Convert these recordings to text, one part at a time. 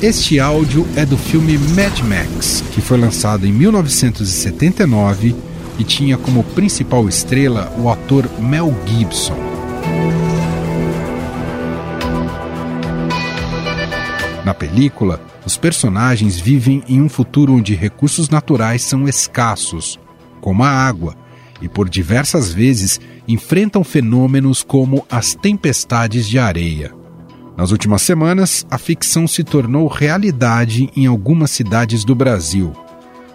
Este áudio é do filme Mad Max, que foi lançado em 1979 e tinha como principal estrela o ator Mel Gibson. Na película, os personagens vivem em um futuro onde recursos naturais são escassos, como a água, e por diversas vezes enfrentam fenômenos como as tempestades de areia. Nas últimas semanas, a ficção se tornou realidade em algumas cidades do Brasil.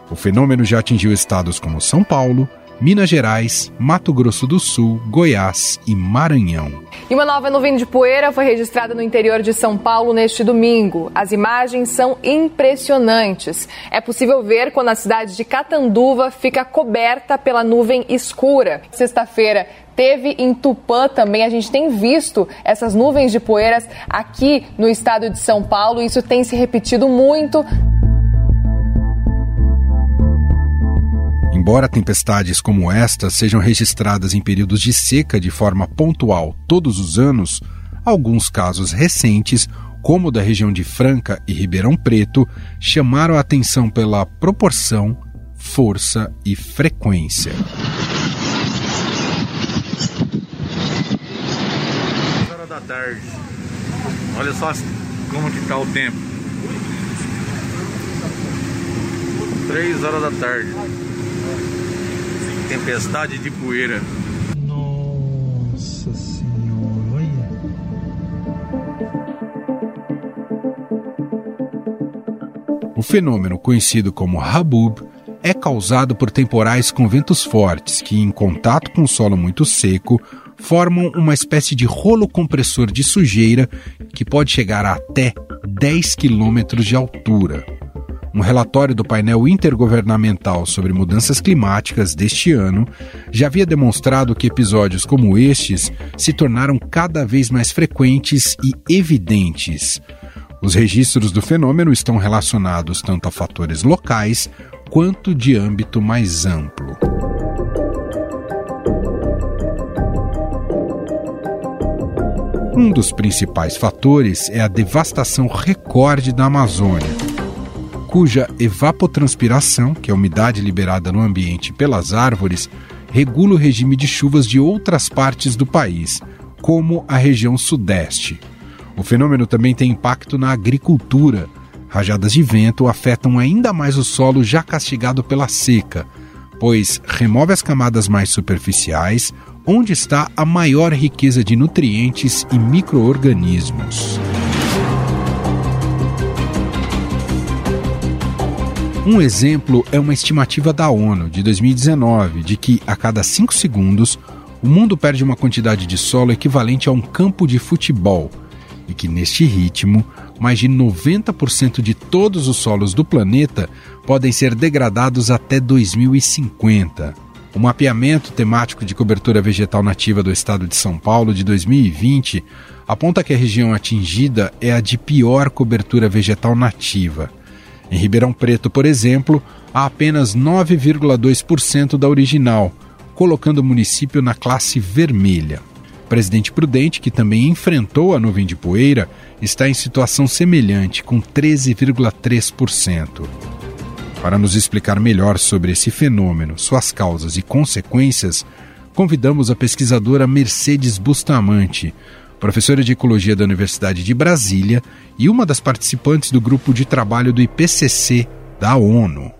O fenômeno já atingiu estados como São Paulo, Minas Gerais, Mato Grosso do Sul, Goiás e Maranhão. E uma nova nuvem de poeira foi registrada no interior de São Paulo neste domingo. As imagens são impressionantes. É possível ver quando a cidade de Catanduva fica coberta pela nuvem escura. Sexta-feira teve em Tupã também. A gente tem visto essas nuvens de poeiras aqui no estado de São Paulo. Isso tem se repetido muito. Embora tempestades como esta sejam registradas em períodos de seca de forma pontual todos os anos, alguns casos recentes, como o da região de Franca e Ribeirão Preto, chamaram a atenção pela proporção, força e frequência. Tarde. Olha só como que tá o tempo. 3 horas da tarde. Tempestade de poeira. Nossa senhora, olha. O fenômeno conhecido como Habub é causado por temporais com ventos fortes que, em contato com o solo muito seco, formam uma espécie de rolo compressor de sujeira que pode chegar a até 10 quilômetros de altura. Um relatório do painel intergovernamental sobre mudanças climáticas deste ano já havia demonstrado que episódios como estes se tornaram cada vez mais frequentes e evidentes. Os registros do fenômeno estão relacionados tanto a fatores locais quanto de âmbito mais amplo. Um dos principais fatores é a devastação recorde da Amazônia, cuja evapotranspiração, que é a umidade liberada no ambiente pelas árvores, regula o regime de chuvas de outras partes do país, como a região sudeste. O fenômeno também tem impacto na agricultura. Rajadas de vento afetam ainda mais o solo já castigado pela seca, pois remove as camadas mais superficiais, onde está a maior riqueza de nutrientes e microorganismos. Um exemplo é uma estimativa da ONU de 2019 de que a cada 5 segundos o mundo perde uma quantidade de solo equivalente a um campo de futebol e que, neste ritmo, mais de 90% de todos os solos do planeta podem ser degradados até 2050. O mapeamento temático de cobertura vegetal nativa do estado de São Paulo de 2020 aponta que a região atingida é a de pior cobertura vegetal nativa. Em Ribeirão Preto, por exemplo, há apenas 9,2% da original, colocando o município na classe vermelha. Presidente Prudente, que também enfrentou a nuvem de poeira, está em situação semelhante, com 13,3%. Para nos explicar melhor sobre esse fenômeno, suas causas e consequências, convidamos a pesquisadora Mercedes Bustamante, professora de Ecologia da Universidade de Brasília e uma das participantes do grupo de trabalho do IPCC da ONU.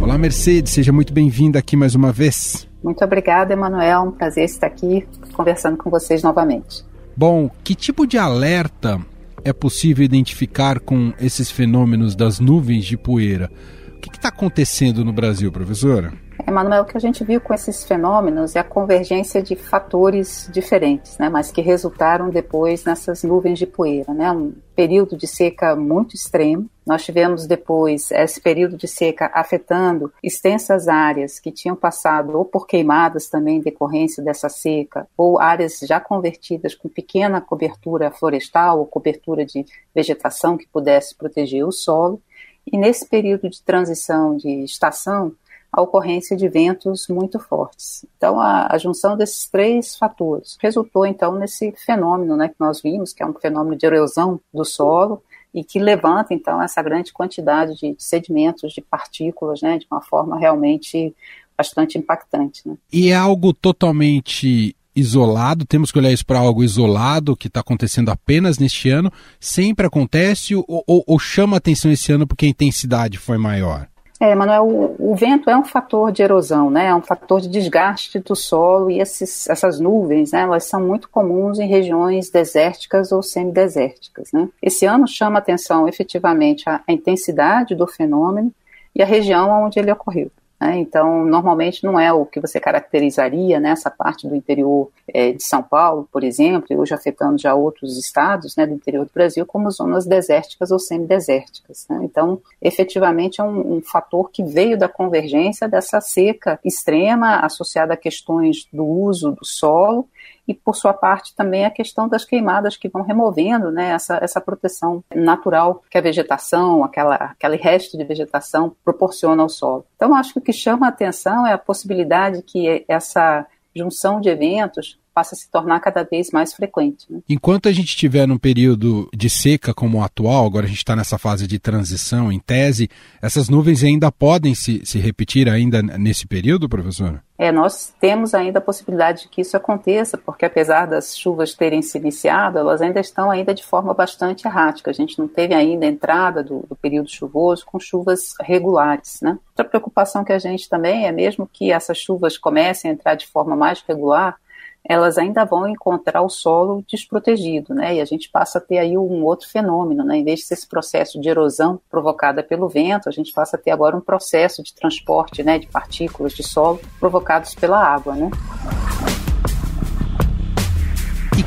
Olá, Mercedes, seja muito bem-vinda aqui mais uma vez. Muito obrigada, Emanuel. Um prazer estar aqui conversando com vocês novamente. Bom, que tipo de alerta é possível identificar com esses fenômenos das nuvens de poeira? O que está acontecendo no Brasil, professora? Emanuel, o que a gente viu com esses fenômenos é a convergência de fatores diferentes, né, mas que resultaram depois nessas nuvens de poeira. Né, um período de seca muito extremo. Nós tivemos depois esse período de seca afetando extensas áreas que tinham passado ou por queimadas também em decorrência dessa seca, ou áreas já convertidas com pequena cobertura florestal ou cobertura de vegetação que pudesse proteger o solo. E nesse período de transição de estação, a ocorrência de ventos muito fortes. Então, a, a junção desses três fatores resultou, então, nesse fenômeno né, que nós vimos, que é um fenômeno de erosão do solo, e que levanta, então, essa grande quantidade de sedimentos, de partículas, né, de uma forma realmente bastante impactante. Né? E é algo totalmente isolado, temos que olhar isso para algo isolado que está acontecendo apenas neste ano, sempre acontece ou, ou, ou, chama atenção esse ano porque a intensidade foi maior? É, Manuel, o, o, vento é um fator de erosão, né? É um fator de desgaste do solo e esses, essas nuvens, né? Elas são muito comuns em regiões desérticas ou semidesérticas, né? Esse ano chama atenção efetivamente a, a intensidade do fenômeno e a região onde ele ocorreu. Né? Então, normalmente não é o que você caracterizaria nessa né, parte do interior é, de São Paulo, por exemplo, e hoje afetando já outros estados né, do interior do Brasil, como zonas desérticas ou semidesérticas. Né? Então, efetivamente, é um, um fator que veio da convergência dessa seca extrema associada a questões do uso do solo e por sua parte também a questão das queimadas que vão removendo né, essa, essa proteção natural que a vegetação, aquela, aquele resto de vegetação proporciona ao solo. Então acho que o que chama a atenção é a possibilidade que essa junção de eventos passa a se tornar cada vez mais frequente. Né? Enquanto a gente estiver num período de seca como o atual, agora a gente está nessa fase de transição, em tese, essas nuvens ainda podem se, se repetir ainda nesse período, professora? É, nós temos ainda a possibilidade de que isso aconteça, porque apesar das chuvas terem se iniciado, elas ainda estão ainda de forma bastante errática. A gente não teve ainda a entrada do, do período chuvoso com chuvas regulares, né? Outra preocupação que a gente também é mesmo que essas chuvas comecem a entrar de forma mais regular, elas ainda vão encontrar o solo desprotegido, né? E a gente passa a ter aí um outro fenômeno, né? Em vez de ser esse processo de erosão provocada pelo vento, a gente passa a ter agora um processo de transporte, né, de partículas de solo provocados pela água, né?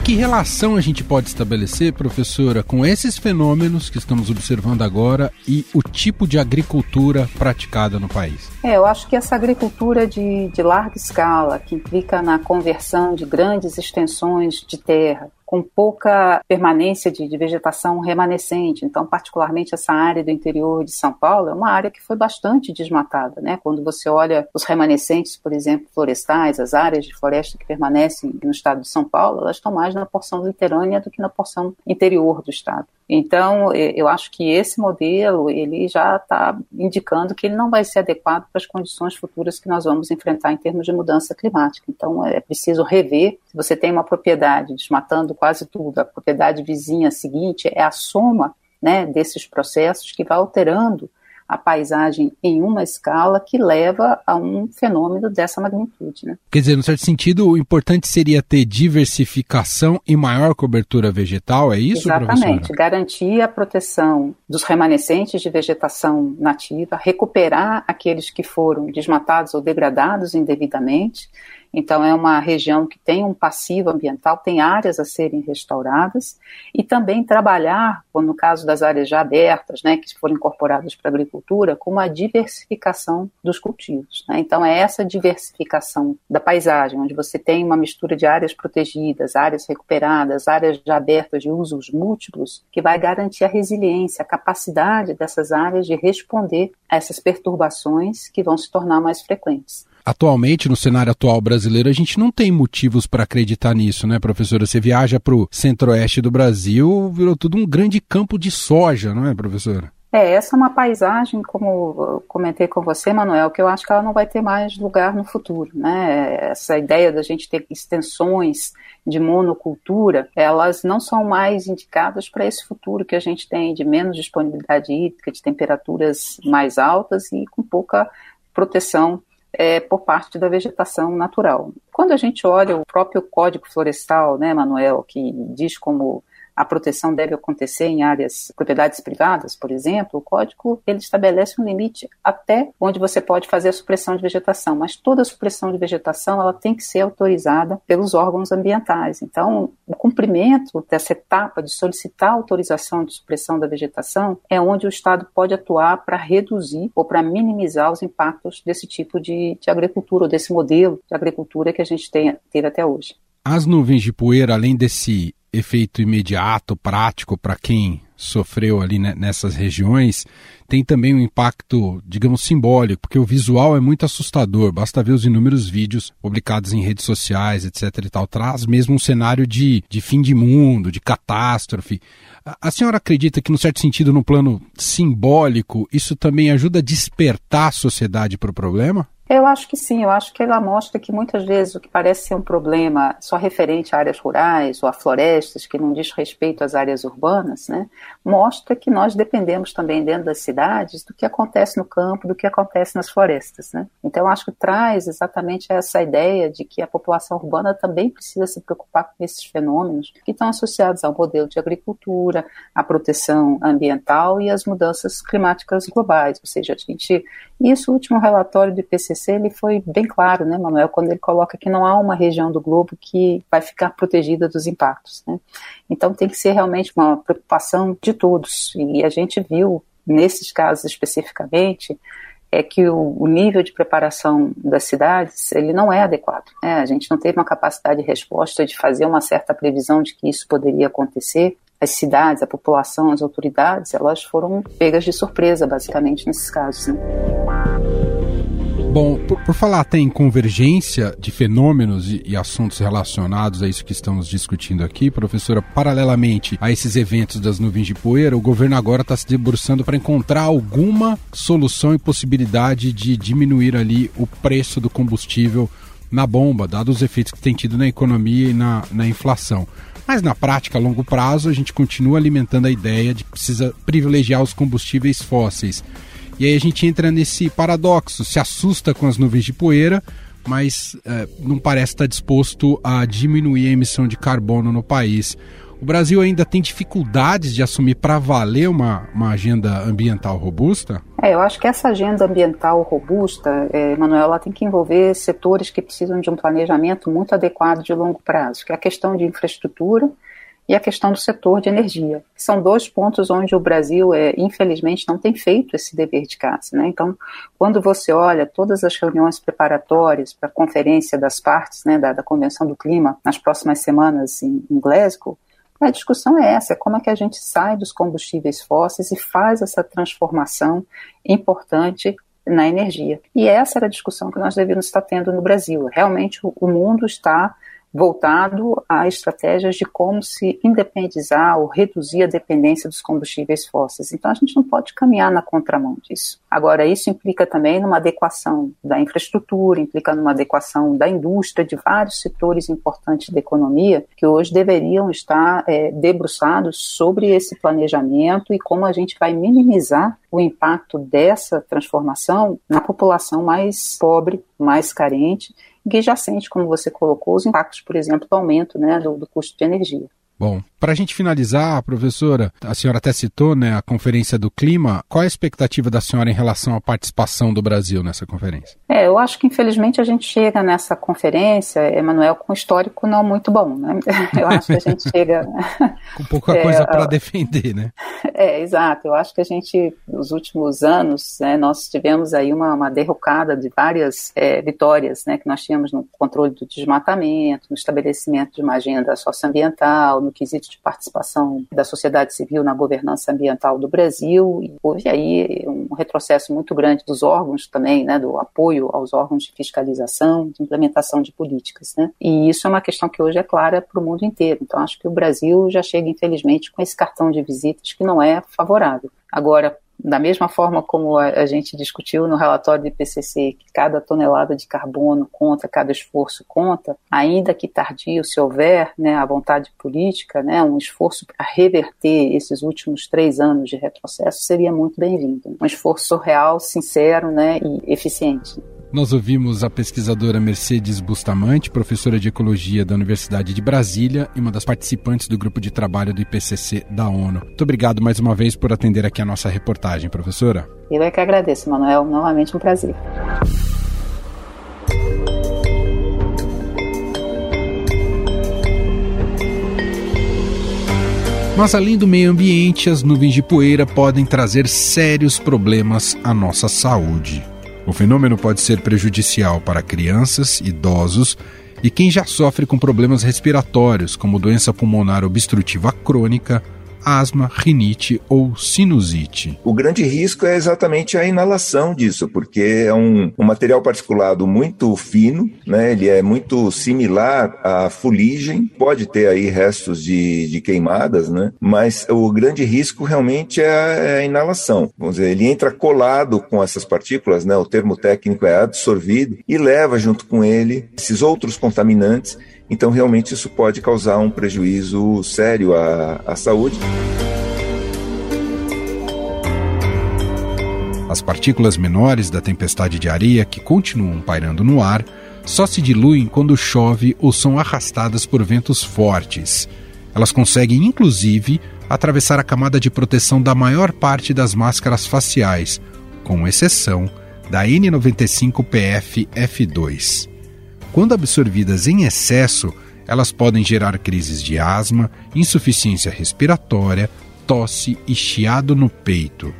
Que relação a gente pode estabelecer, professora, com esses fenômenos que estamos observando agora e o tipo de agricultura praticada no país? É, eu acho que essa agricultura de, de larga escala, que implica na conversão de grandes extensões de terra, com pouca permanência de, de, vegetação remanescente. Então, particularmente essa área do interior de São Paulo é uma área que foi bastante desmatada, né? Quando você olha os remanescentes, por exemplo, florestais, as áreas de floresta que permanecem no estado de São Paulo, elas estão mais na porção litorânea do que na porção interior do estado. Então, eu acho que esse modelo ele já está indicando que ele não vai ser adequado para as condições futuras que nós vamos enfrentar em termos de mudança climática. Então, é preciso rever. Se você tem uma propriedade desmatando quase tudo, a propriedade vizinha seguinte é a soma né, desses processos que vai alterando a paisagem em uma escala que leva a um fenômeno dessa magnitude. Né? Quer dizer, no certo sentido, o importante seria ter diversificação e maior cobertura vegetal, é isso, Exatamente, professora? garantir a proteção dos remanescentes de vegetação nativa, recuperar aqueles que foram desmatados ou degradados indevidamente, então, é uma região que tem um passivo ambiental, tem áreas a serem restauradas, e também trabalhar, no caso das áreas já abertas, né, que foram incorporadas para a agricultura, com uma diversificação dos cultivos. Né? Então, é essa diversificação da paisagem, onde você tem uma mistura de áreas protegidas, áreas recuperadas, áreas já abertas de usos múltiplos, que vai garantir a resiliência, a capacidade dessas áreas de responder a essas perturbações que vão se tornar mais frequentes. Atualmente, no cenário atual brasileiro, a gente não tem motivos para acreditar nisso, né, professora? Você viaja para o centro-oeste do Brasil, virou tudo um grande campo de soja, não é, professora? É, essa é uma paisagem, como eu comentei com você, Manuel, que eu acho que ela não vai ter mais lugar no futuro, né? Essa ideia da gente ter extensões de monocultura, elas não são mais indicadas para esse futuro que a gente tem de menos disponibilidade hídrica, de temperaturas mais altas e com pouca proteção é, por parte da vegetação natural. Quando a gente olha o próprio Código Florestal, né, Manuel, que diz como a proteção deve acontecer em áreas, propriedades privadas, por exemplo, o código ele estabelece um limite até onde você pode fazer a supressão de vegetação, mas toda supressão de vegetação ela tem que ser autorizada pelos órgãos ambientais. Então, o cumprimento dessa etapa de solicitar autorização de supressão da vegetação é onde o Estado pode atuar para reduzir ou para minimizar os impactos desse tipo de, de agricultura, ou desse modelo de agricultura que a gente tem, teve até hoje. As nuvens de poeira, além desse efeito imediato, prático para quem sofreu ali nessas regiões, tem também um impacto, digamos, simbólico, porque o visual é muito assustador. Basta ver os inúmeros vídeos publicados em redes sociais, etc. e tal. Traz mesmo um cenário de, de fim de mundo, de catástrofe. A, a senhora acredita que, no certo sentido, no plano simbólico, isso também ajuda a despertar a sociedade para o problema? Eu acho que sim, eu acho que ela mostra que muitas vezes o que parece ser um problema só referente a áreas rurais ou a florestas, que não diz respeito às áreas urbanas, né, mostra que nós dependemos também dentro das cidades do que acontece no campo, do que acontece nas florestas. Né. Então, acho que traz exatamente essa ideia de que a população urbana também precisa se preocupar com esses fenômenos que estão associados ao modelo de agricultura, à proteção ambiental e às mudanças climáticas globais. Ou seja, a gente. Isso, o último relatório do Ele foi bem claro, né, Manuel, quando ele coloca que não há uma região do globo que vai ficar protegida dos impactos. Né? Então tem que ser realmente uma preocupação de todos. E a gente viu, nesses casos especificamente, é que o, o, nível de preparação das cidades ele não é adequado. Né? A gente não teve uma capacidade de resposta de fazer uma certa previsão de que isso poderia acontecer. As cidades, a população, as autoridades, elas foram pegas de surpresa, basicamente, nesses casos. Né? Bom, por, por, falar até em convergência de fenômenos e, e, assuntos relacionados a isso que estamos discutindo aqui, professora, paralelamente a esses eventos das nuvens de poeira, o governo agora está se debruçando para encontrar alguma solução e possibilidade de diminuir ali o preço do combustível na bomba, dados os efeitos que tem tido na economia e na, na inflação. Mas na prática, a longo prazo, a gente continua alimentando a ideia de que precisa privilegiar os combustíveis fósseis. E aí a gente entra nesse paradoxo, se assusta com as nuvens de poeira, mas é, não parece estar disposto a diminuir a emissão de carbono no país. O Brasil ainda tem dificuldades de assumir para valer uma, uma agenda ambiental robusta? É, eu acho que essa agenda ambiental robusta, é, Manuel, ela tem que envolver setores que precisam de um planejamento muito adequado de longo prazo, que é a questão de infraestrutura, e a questão do setor de energia. São dois pontos onde o Brasil, é, infelizmente, não tem feito esse dever de casa. Né? Então, quando você olha todas as reuniões preparatórias para a conferência das partes né, da, da, Convenção do Clima nas próximas semanas em, em Glasgow, a discussão é essa, é como é que a gente sai dos combustíveis fósseis e faz essa transformação importante na energia. E essa era a discussão que nós devíamos estar tendo no Brasil. Realmente o mundo está voltado a estratégias de como se independizar ou reduzir a dependência dos combustíveis fósseis. Então a gente não pode caminhar na contramão disso. Agora, isso implica também numa adequação da infraestrutura, implica numa adequação da indústria, de vários setores importantes da economia que hoje deveriam estar é, debruçados sobre esse planejamento e como a gente vai minimizar o impacto dessa transformação na população mais pobre, mais carente sente, como você colocou, os impactos, por exemplo, do aumento né, do, do custo de energia. Bom, para a gente finalizar, professora, a senhora até citou né, a Conferência do Clima. Qual é a expectativa da senhora em relação à participação do Brasil nessa conferência? É, eu acho que infelizmente a gente chega nessa conferência, Emanuel, com um histórico não muito bom. Né? Eu acho que a gente chega. com pouca é, coisa para defender, né? É, exato. Eu acho que a gente, nos últimos anos, né, nós tivemos aí uma, uma derrocada de várias é, vitórias né, que nós tínhamos no controle do desmatamento, no estabelecimento de uma agenda socioambiental, no quesito de participação da sociedade civil na governança ambiental do Brasil, e houve aí um retrocesso muito grande dos órgãos também, né, do apoio aos órgãos de fiscalização, de implementação de políticas, né, e isso é uma questão que hoje é clara para o mundo inteiro, então acho que o Brasil já chega, infelizmente, com esse cartão de visitas que não é favorável. Agora, da mesma forma como a, a, gente discutiu no relatório do IPCC, que cada tonelada de carbono conta, cada esforço conta, ainda que tardio, se houver né, a vontade política, né, um esforço para reverter esses últimos três anos de retrocesso seria muito bem-vindo. Um esforço real, sincero né, e eficiente. Nós ouvimos a pesquisadora Mercedes Bustamante, professora de Ecologia da Universidade de Brasília e uma das participantes do grupo de trabalho do IPCC da ONU. Muito obrigado mais uma vez por atender aqui a nossa reportagem, professora. Eu é que agradeço, Manuel. Novamente um prazer. Mas além do meio ambiente, as nuvens de poeira podem trazer sérios problemas à nossa saúde. O fenômeno pode ser prejudicial para crianças, idosos e quem já sofre com problemas respiratórios, como doença pulmonar obstrutiva crônica, asma, rinite ou sinusite. O grande risco é exatamente a inalação disso, porque é um, um material particulado muito fino, né? ele é muito similar à fuligem, pode ter aí restos de, de queimadas, né? mas o grande risco realmente é a, é a inalação. Vamos dizer, ele entra colado com essas partículas, né? o termo técnico é absorvido, e leva junto com ele esses outros contaminantes então, realmente, isso pode causar um prejuízo sério à, à saúde. As partículas menores da tempestade de areia que continuam pairando no ar só se diluem quando chove ou são arrastadas por ventos fortes. Elas conseguem, inclusive, atravessar a camada de proteção da maior parte das máscaras faciais, com exceção da N95PF F2. Quando absorvidas em excesso, elas podem gerar crises de asma, insuficiência respiratória, tosse e chiado no peito.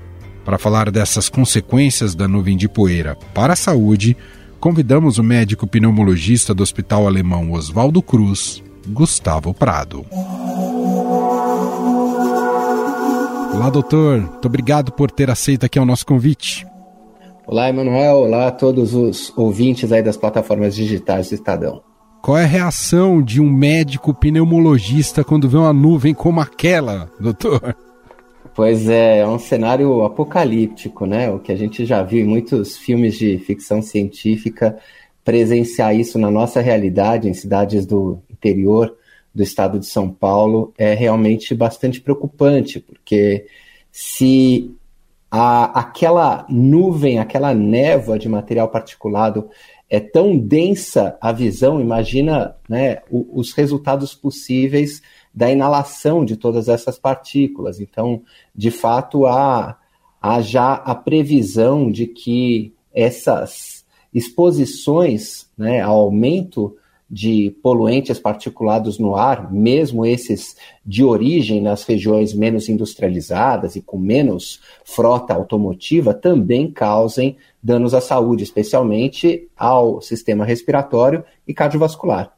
Para falar dessas consequências da nuvem de poeira para a saúde, convidamos o médico pneumologista do Hospital Alemão Oswaldo Cruz, Gustavo Prado. Olá, doutor. Muito obrigado por ter aceito aqui o nosso convite. Olá, Emanuel. Olá a todos os ouvintes aí das plataformas digitais do Estadão. Qual é a reação de um médico pneumologista quando vê uma nuvem como aquela, doutor? Pois é, é um cenário apocalíptico, né? O que a gente já viu em muitos filmes de ficção científica, presenciar isso na nossa realidade, em cidades do interior do estado de São Paulo, é realmente bastante preocupante, porque se a, aquela nuvem, aquela névoa de material particulado é tão densa a visão, imagina né, o, os resultados possíveis da inalação de todas essas partículas. Então, de fato, há, há já a previsão de que essas exposições né, ao aumento de poluentes particulados no ar, mesmo esses de origem nas regiões menos industrializadas e com menos frota automotiva, também causem danos à saúde, especialmente ao sistema respiratório e cardiovascular.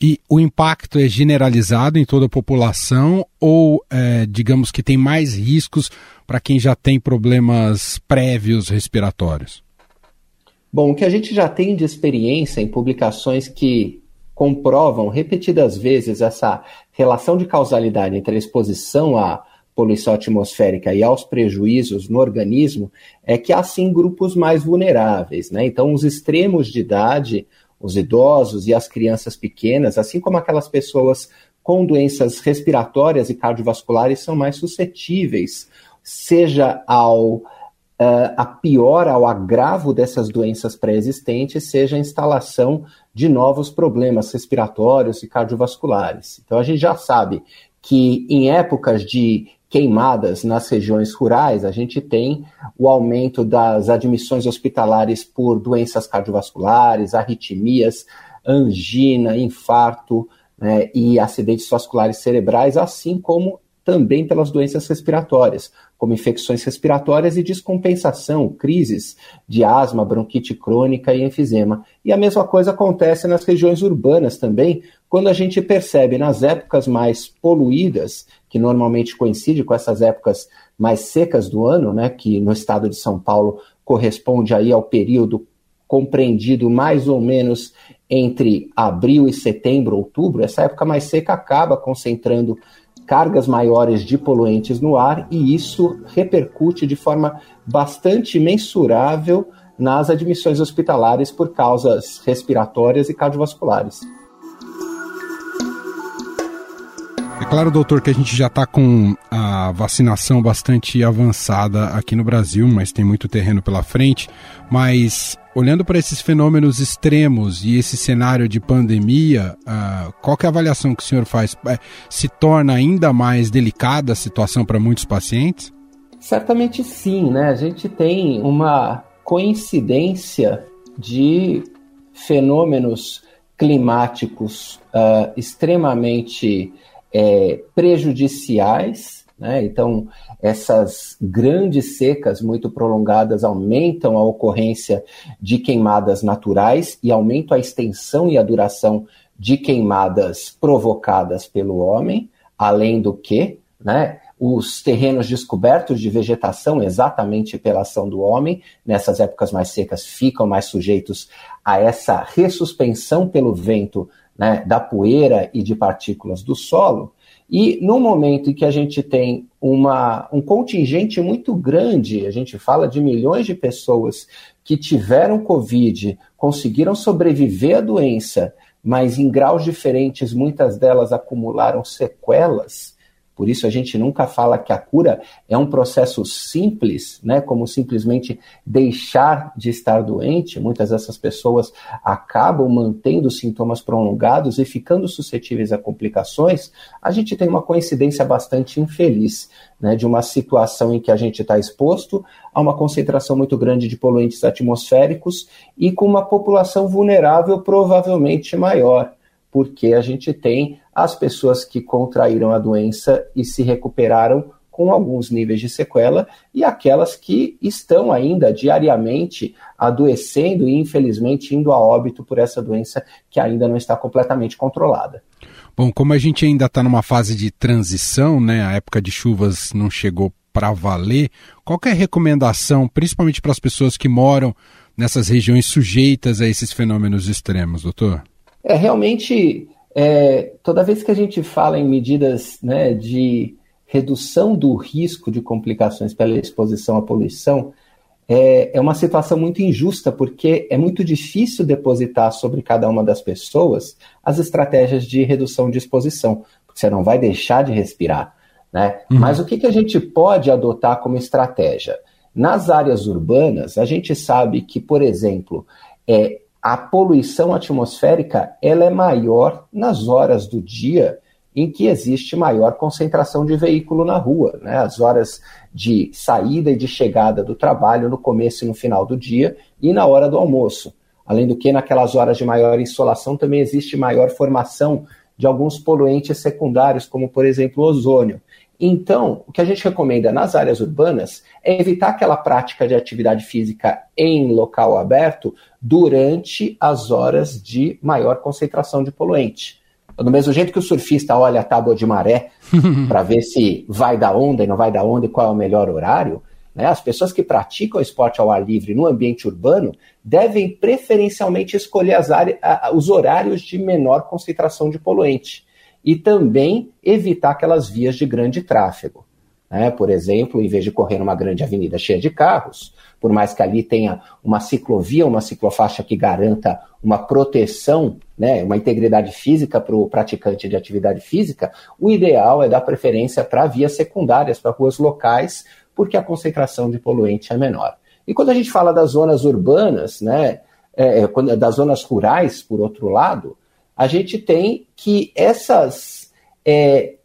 E o impacto é generalizado em toda a população ou, é, digamos que tem mais riscos para quem já tem problemas prévios respiratórios? Bom, o que a gente já tem de experiência em publicações que comprovam repetidas vezes essa relação de causalidade entre a exposição à poluição atmosférica e aos prejuízos no organismo, é que há sim grupos mais vulneráveis. Né? Então, os extremos de idade, os idosos e as crianças pequenas, assim como aquelas pessoas com doenças respiratórias e cardiovasculares, são mais suscetíveis, seja ao uh, a pior ao agravo dessas doenças pré-existentes seja a instalação de novos problemas respiratórios e cardiovasculares. Então a gente já sabe que em épocas de queimadas nas regiões rurais, a gente tem o aumento das admissões hospitalares por doenças cardiovasculares, arritmias, angina, infarto né, e acidentes vasculares cerebrais, assim como também pelas doenças respiratórias, como infecções respiratórias e descompensação, crises de asma, bronquite crônica e enfisema. E a mesma coisa acontece nas regiões urbanas também, quando a gente percebe nas épocas mais poluídas, que normalmente coincide com essas épocas mais secas do ano, né, que no estado de São Paulo corresponde aí ao período compreendido mais ou menos entre abril e setembro, outubro, essa época mais seca acaba concentrando cargas maiores de poluentes no ar e isso repercute de forma bastante mensurável nas admissões hospitalares por causas respiratórias e cardiovasculares. Claro, doutor, que a gente já está com a vacinação bastante avançada aqui no Brasil, mas tem muito terreno pela frente. Mas olhando para esses fenômenos extremos e esse cenário de pandemia, uh, qual é a avaliação que o senhor faz? É, se torna ainda mais delicada a situação para muitos pacientes? Certamente sim, né? A gente tem uma coincidência de fenômenos climáticos uh, extremamente é, prejudiciais. Né? Então, essas grandes secas muito prolongadas aumentam a ocorrência de queimadas naturais e aumentam a extensão e a duração de queimadas provocadas pelo homem, além do que, né, os terrenos descobertos de vegetação, exatamente pela ação do homem, nessas épocas mais secas, ficam mais sujeitos a essa ressuspensão pelo vento né, da poeira e de partículas do solo. E no momento em que a gente tem uma, um contingente muito grande, a gente fala de milhões de pessoas que tiveram Covid, conseguiram sobreviver à doença, mas em graus diferentes, muitas delas acumularam sequelas por isso a gente nunca fala que a cura é um processo simples, né, como simplesmente deixar de estar doente. Muitas dessas pessoas acabam mantendo sintomas prolongados e ficando suscetíveis a complicações. A gente tem uma coincidência bastante infeliz, né, de uma situação em que a gente está exposto a uma concentração muito grande de poluentes atmosféricos e com uma população vulnerável provavelmente maior porque a gente tem as pessoas que contraíram a doença e se recuperaram com alguns níveis de sequela e aquelas que estão ainda diariamente adoecendo e infelizmente indo a óbito por essa doença que ainda não está completamente controlada. Bom, como a gente ainda está numa fase de transição, né, a época de chuvas não chegou para valer, qual é a recomendação, principalmente para as pessoas que moram nessas regiões sujeitas a esses fenômenos extremos, doutor? É realmente é, toda vez que a gente fala em medidas né, de redução do risco de complicações pela exposição à poluição, é, é uma situação muito injusta, porque é muito difícil depositar sobre cada uma das pessoas as estratégias de redução de exposição, porque você não vai deixar de respirar. Né? Uhum. Mas o que, que a gente pode adotar como estratégia? Nas áreas urbanas, a gente sabe que, por exemplo, é, a poluição atmosférica ela é maior nas horas do dia em que existe maior concentração de veículo na rua, né? as horas de saída e de chegada do trabalho no começo e no final do dia e na hora do almoço. Além do que, naquelas horas de maior insolação também existe maior formação de alguns poluentes secundários, como por exemplo o ozônio. Então, o que a gente recomenda nas áreas urbanas é evitar aquela prática de atividade física em local aberto durante as horas de maior concentração de poluente. Do mesmo jeito que o surfista olha a tábua de maré para ver se vai da onda e não vai da onda e qual é o melhor horário, né, as pessoas que praticam esporte ao ar livre no ambiente urbano devem preferencialmente escolher áreas, os horários de menor concentração de poluente e também evitar aquelas vias de grande tráfego. Né? Por exemplo, em vez de correr numa grande avenida cheia de carros, por mais que ali tenha uma ciclovia, uma ciclofaixa que garanta uma proteção, né, uma integridade física para o praticante de atividade física, o ideal é dar preferência para vias secundárias, para ruas locais, porque a concentração de poluente é menor. E quando a gente fala das zonas urbanas, né, é, é das zonas rurais, por outro lado, a gente tem que essas, é,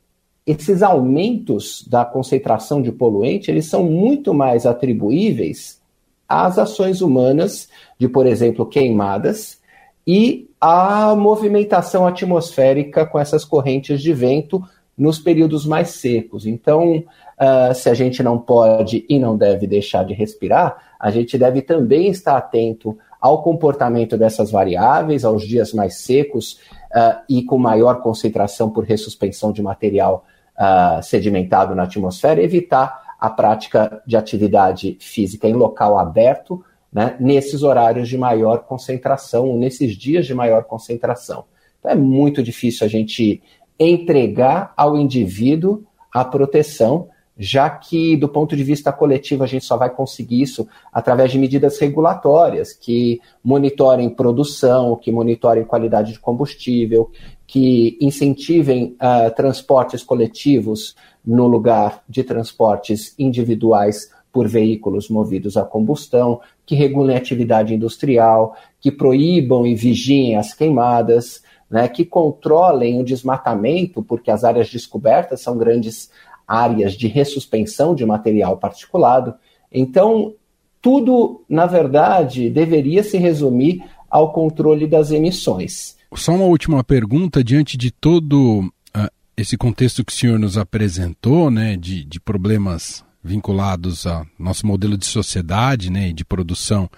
esses aumentos da concentração de poluente, eles são muito mais atribuíveis às ações humanas de, por exemplo, queimadas e à movimentação atmosférica com essas correntes de vento nos períodos mais secos. Então, uh, se a gente não pode e não deve deixar de respirar, a gente deve também estar atento ao comportamento dessas variáveis, aos dias mais secos uh, e com maior concentração por ressuspensão de material uh, sedimentado na atmosfera, evitar a prática de atividade física em local aberto, né, nesses horários de maior concentração, nesses dias de maior concentração. Então é muito difícil a gente entregar ao indivíduo a proteção já que, do ponto de vista coletivo, a gente só vai conseguir isso através de medidas regulatórias que monitorem produção, que monitorem qualidade de combustível, que incentivem uh, transportes coletivos no lugar de transportes individuais por veículos movidos a combustão, que regulem a atividade industrial, que proíbam e vigiem as queimadas, né, que controlem o desmatamento, porque as áreas descobertas são grandes áreas de ressuspensão de material particulado. Então, tudo, na verdade, deveria se resumir ao controle das emissões. Só uma última pergunta, diante de todo uh, esse contexto que o senhor nos apresentou, né, de, de problemas vinculados ao nosso modelo de sociedade né, e de produção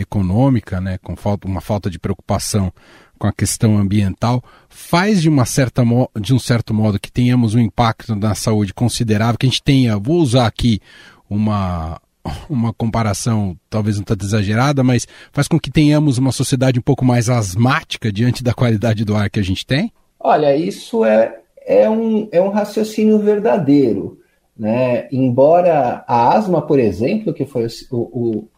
econômica, né, com falta, uma falta de preocupação com a questão ambiental, faz de, uma certa, de um certo modo que tenhamos um impacto na saúde considerável, que a gente tenha, vou usar aqui uma, uma comparação talvez um tanto exagerada, mas faz com que tenhamos uma sociedade um pouco mais asmática diante da qualidade do ar que a gente tem? Olha, isso é, é, um, é um raciocínio verdadeiro. Né? Embora a asma, por exemplo, que foi o, o,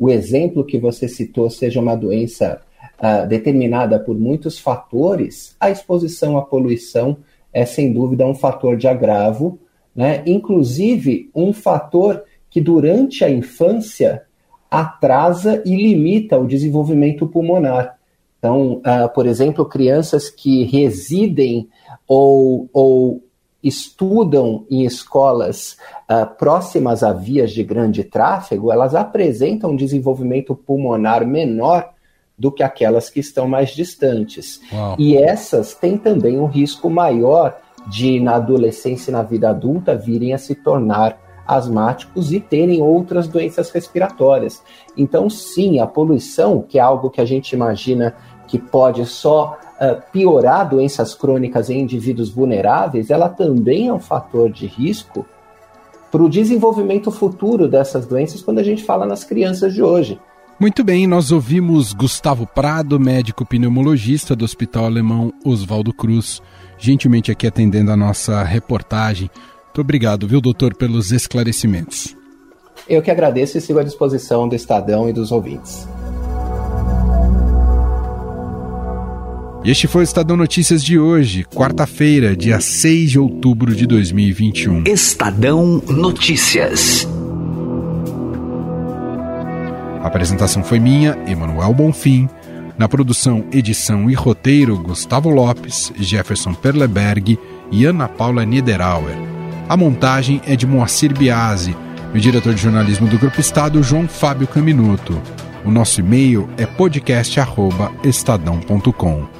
o exemplo que você citou, seja uma doença uh, determinada por muitos fatores, a exposição à poluição é sem dúvida um fator de agravo, né? inclusive um fator que durante a infância atrasa e limita o desenvolvimento pulmonar. Então, uh, por exemplo, crianças que residem ou, ou estudam em escolas uh, próximas a vias de grande tráfego, elas apresentam um desenvolvimento pulmonar menor do que aquelas que estão mais distantes. Uau. E essas têm também um risco maior de, na adolescência e na vida adulta, virem a se tornar asmáticos e terem outras doenças respiratórias. Então, sim, a poluição, que é algo que a gente imagina que pode só uh, piorar doenças crônicas em indivíduos vulneráveis, ela também é um fator de risco para o desenvolvimento futuro dessas doenças quando a gente fala nas crianças de hoje. Muito bem, nós ouvimos Gustavo Prado, médico pneumologista do Hospital Alemão Oswaldo Cruz, gentilmente aqui atendendo a nossa reportagem. Muito obrigado, viu, doutor, pelos esclarecimentos. Eu que agradeço e sigo à disposição do Estadão e dos ouvintes. E este foi o Estadão Notícias de hoje, quarta-feira, dia 6 de outubro de 2021. Estadão Notícias. A apresentação foi minha, Emanuel Bonfim. Na produção, edição e roteiro, Gustavo Lopes, Jefferson Perleberg e Ana Paula Niederauer. A montagem é de Moacir Biasi e o diretor de jornalismo do Grupo Estado, João Fábio Caminuto. O nosso e-mail é podcast@estadão.com.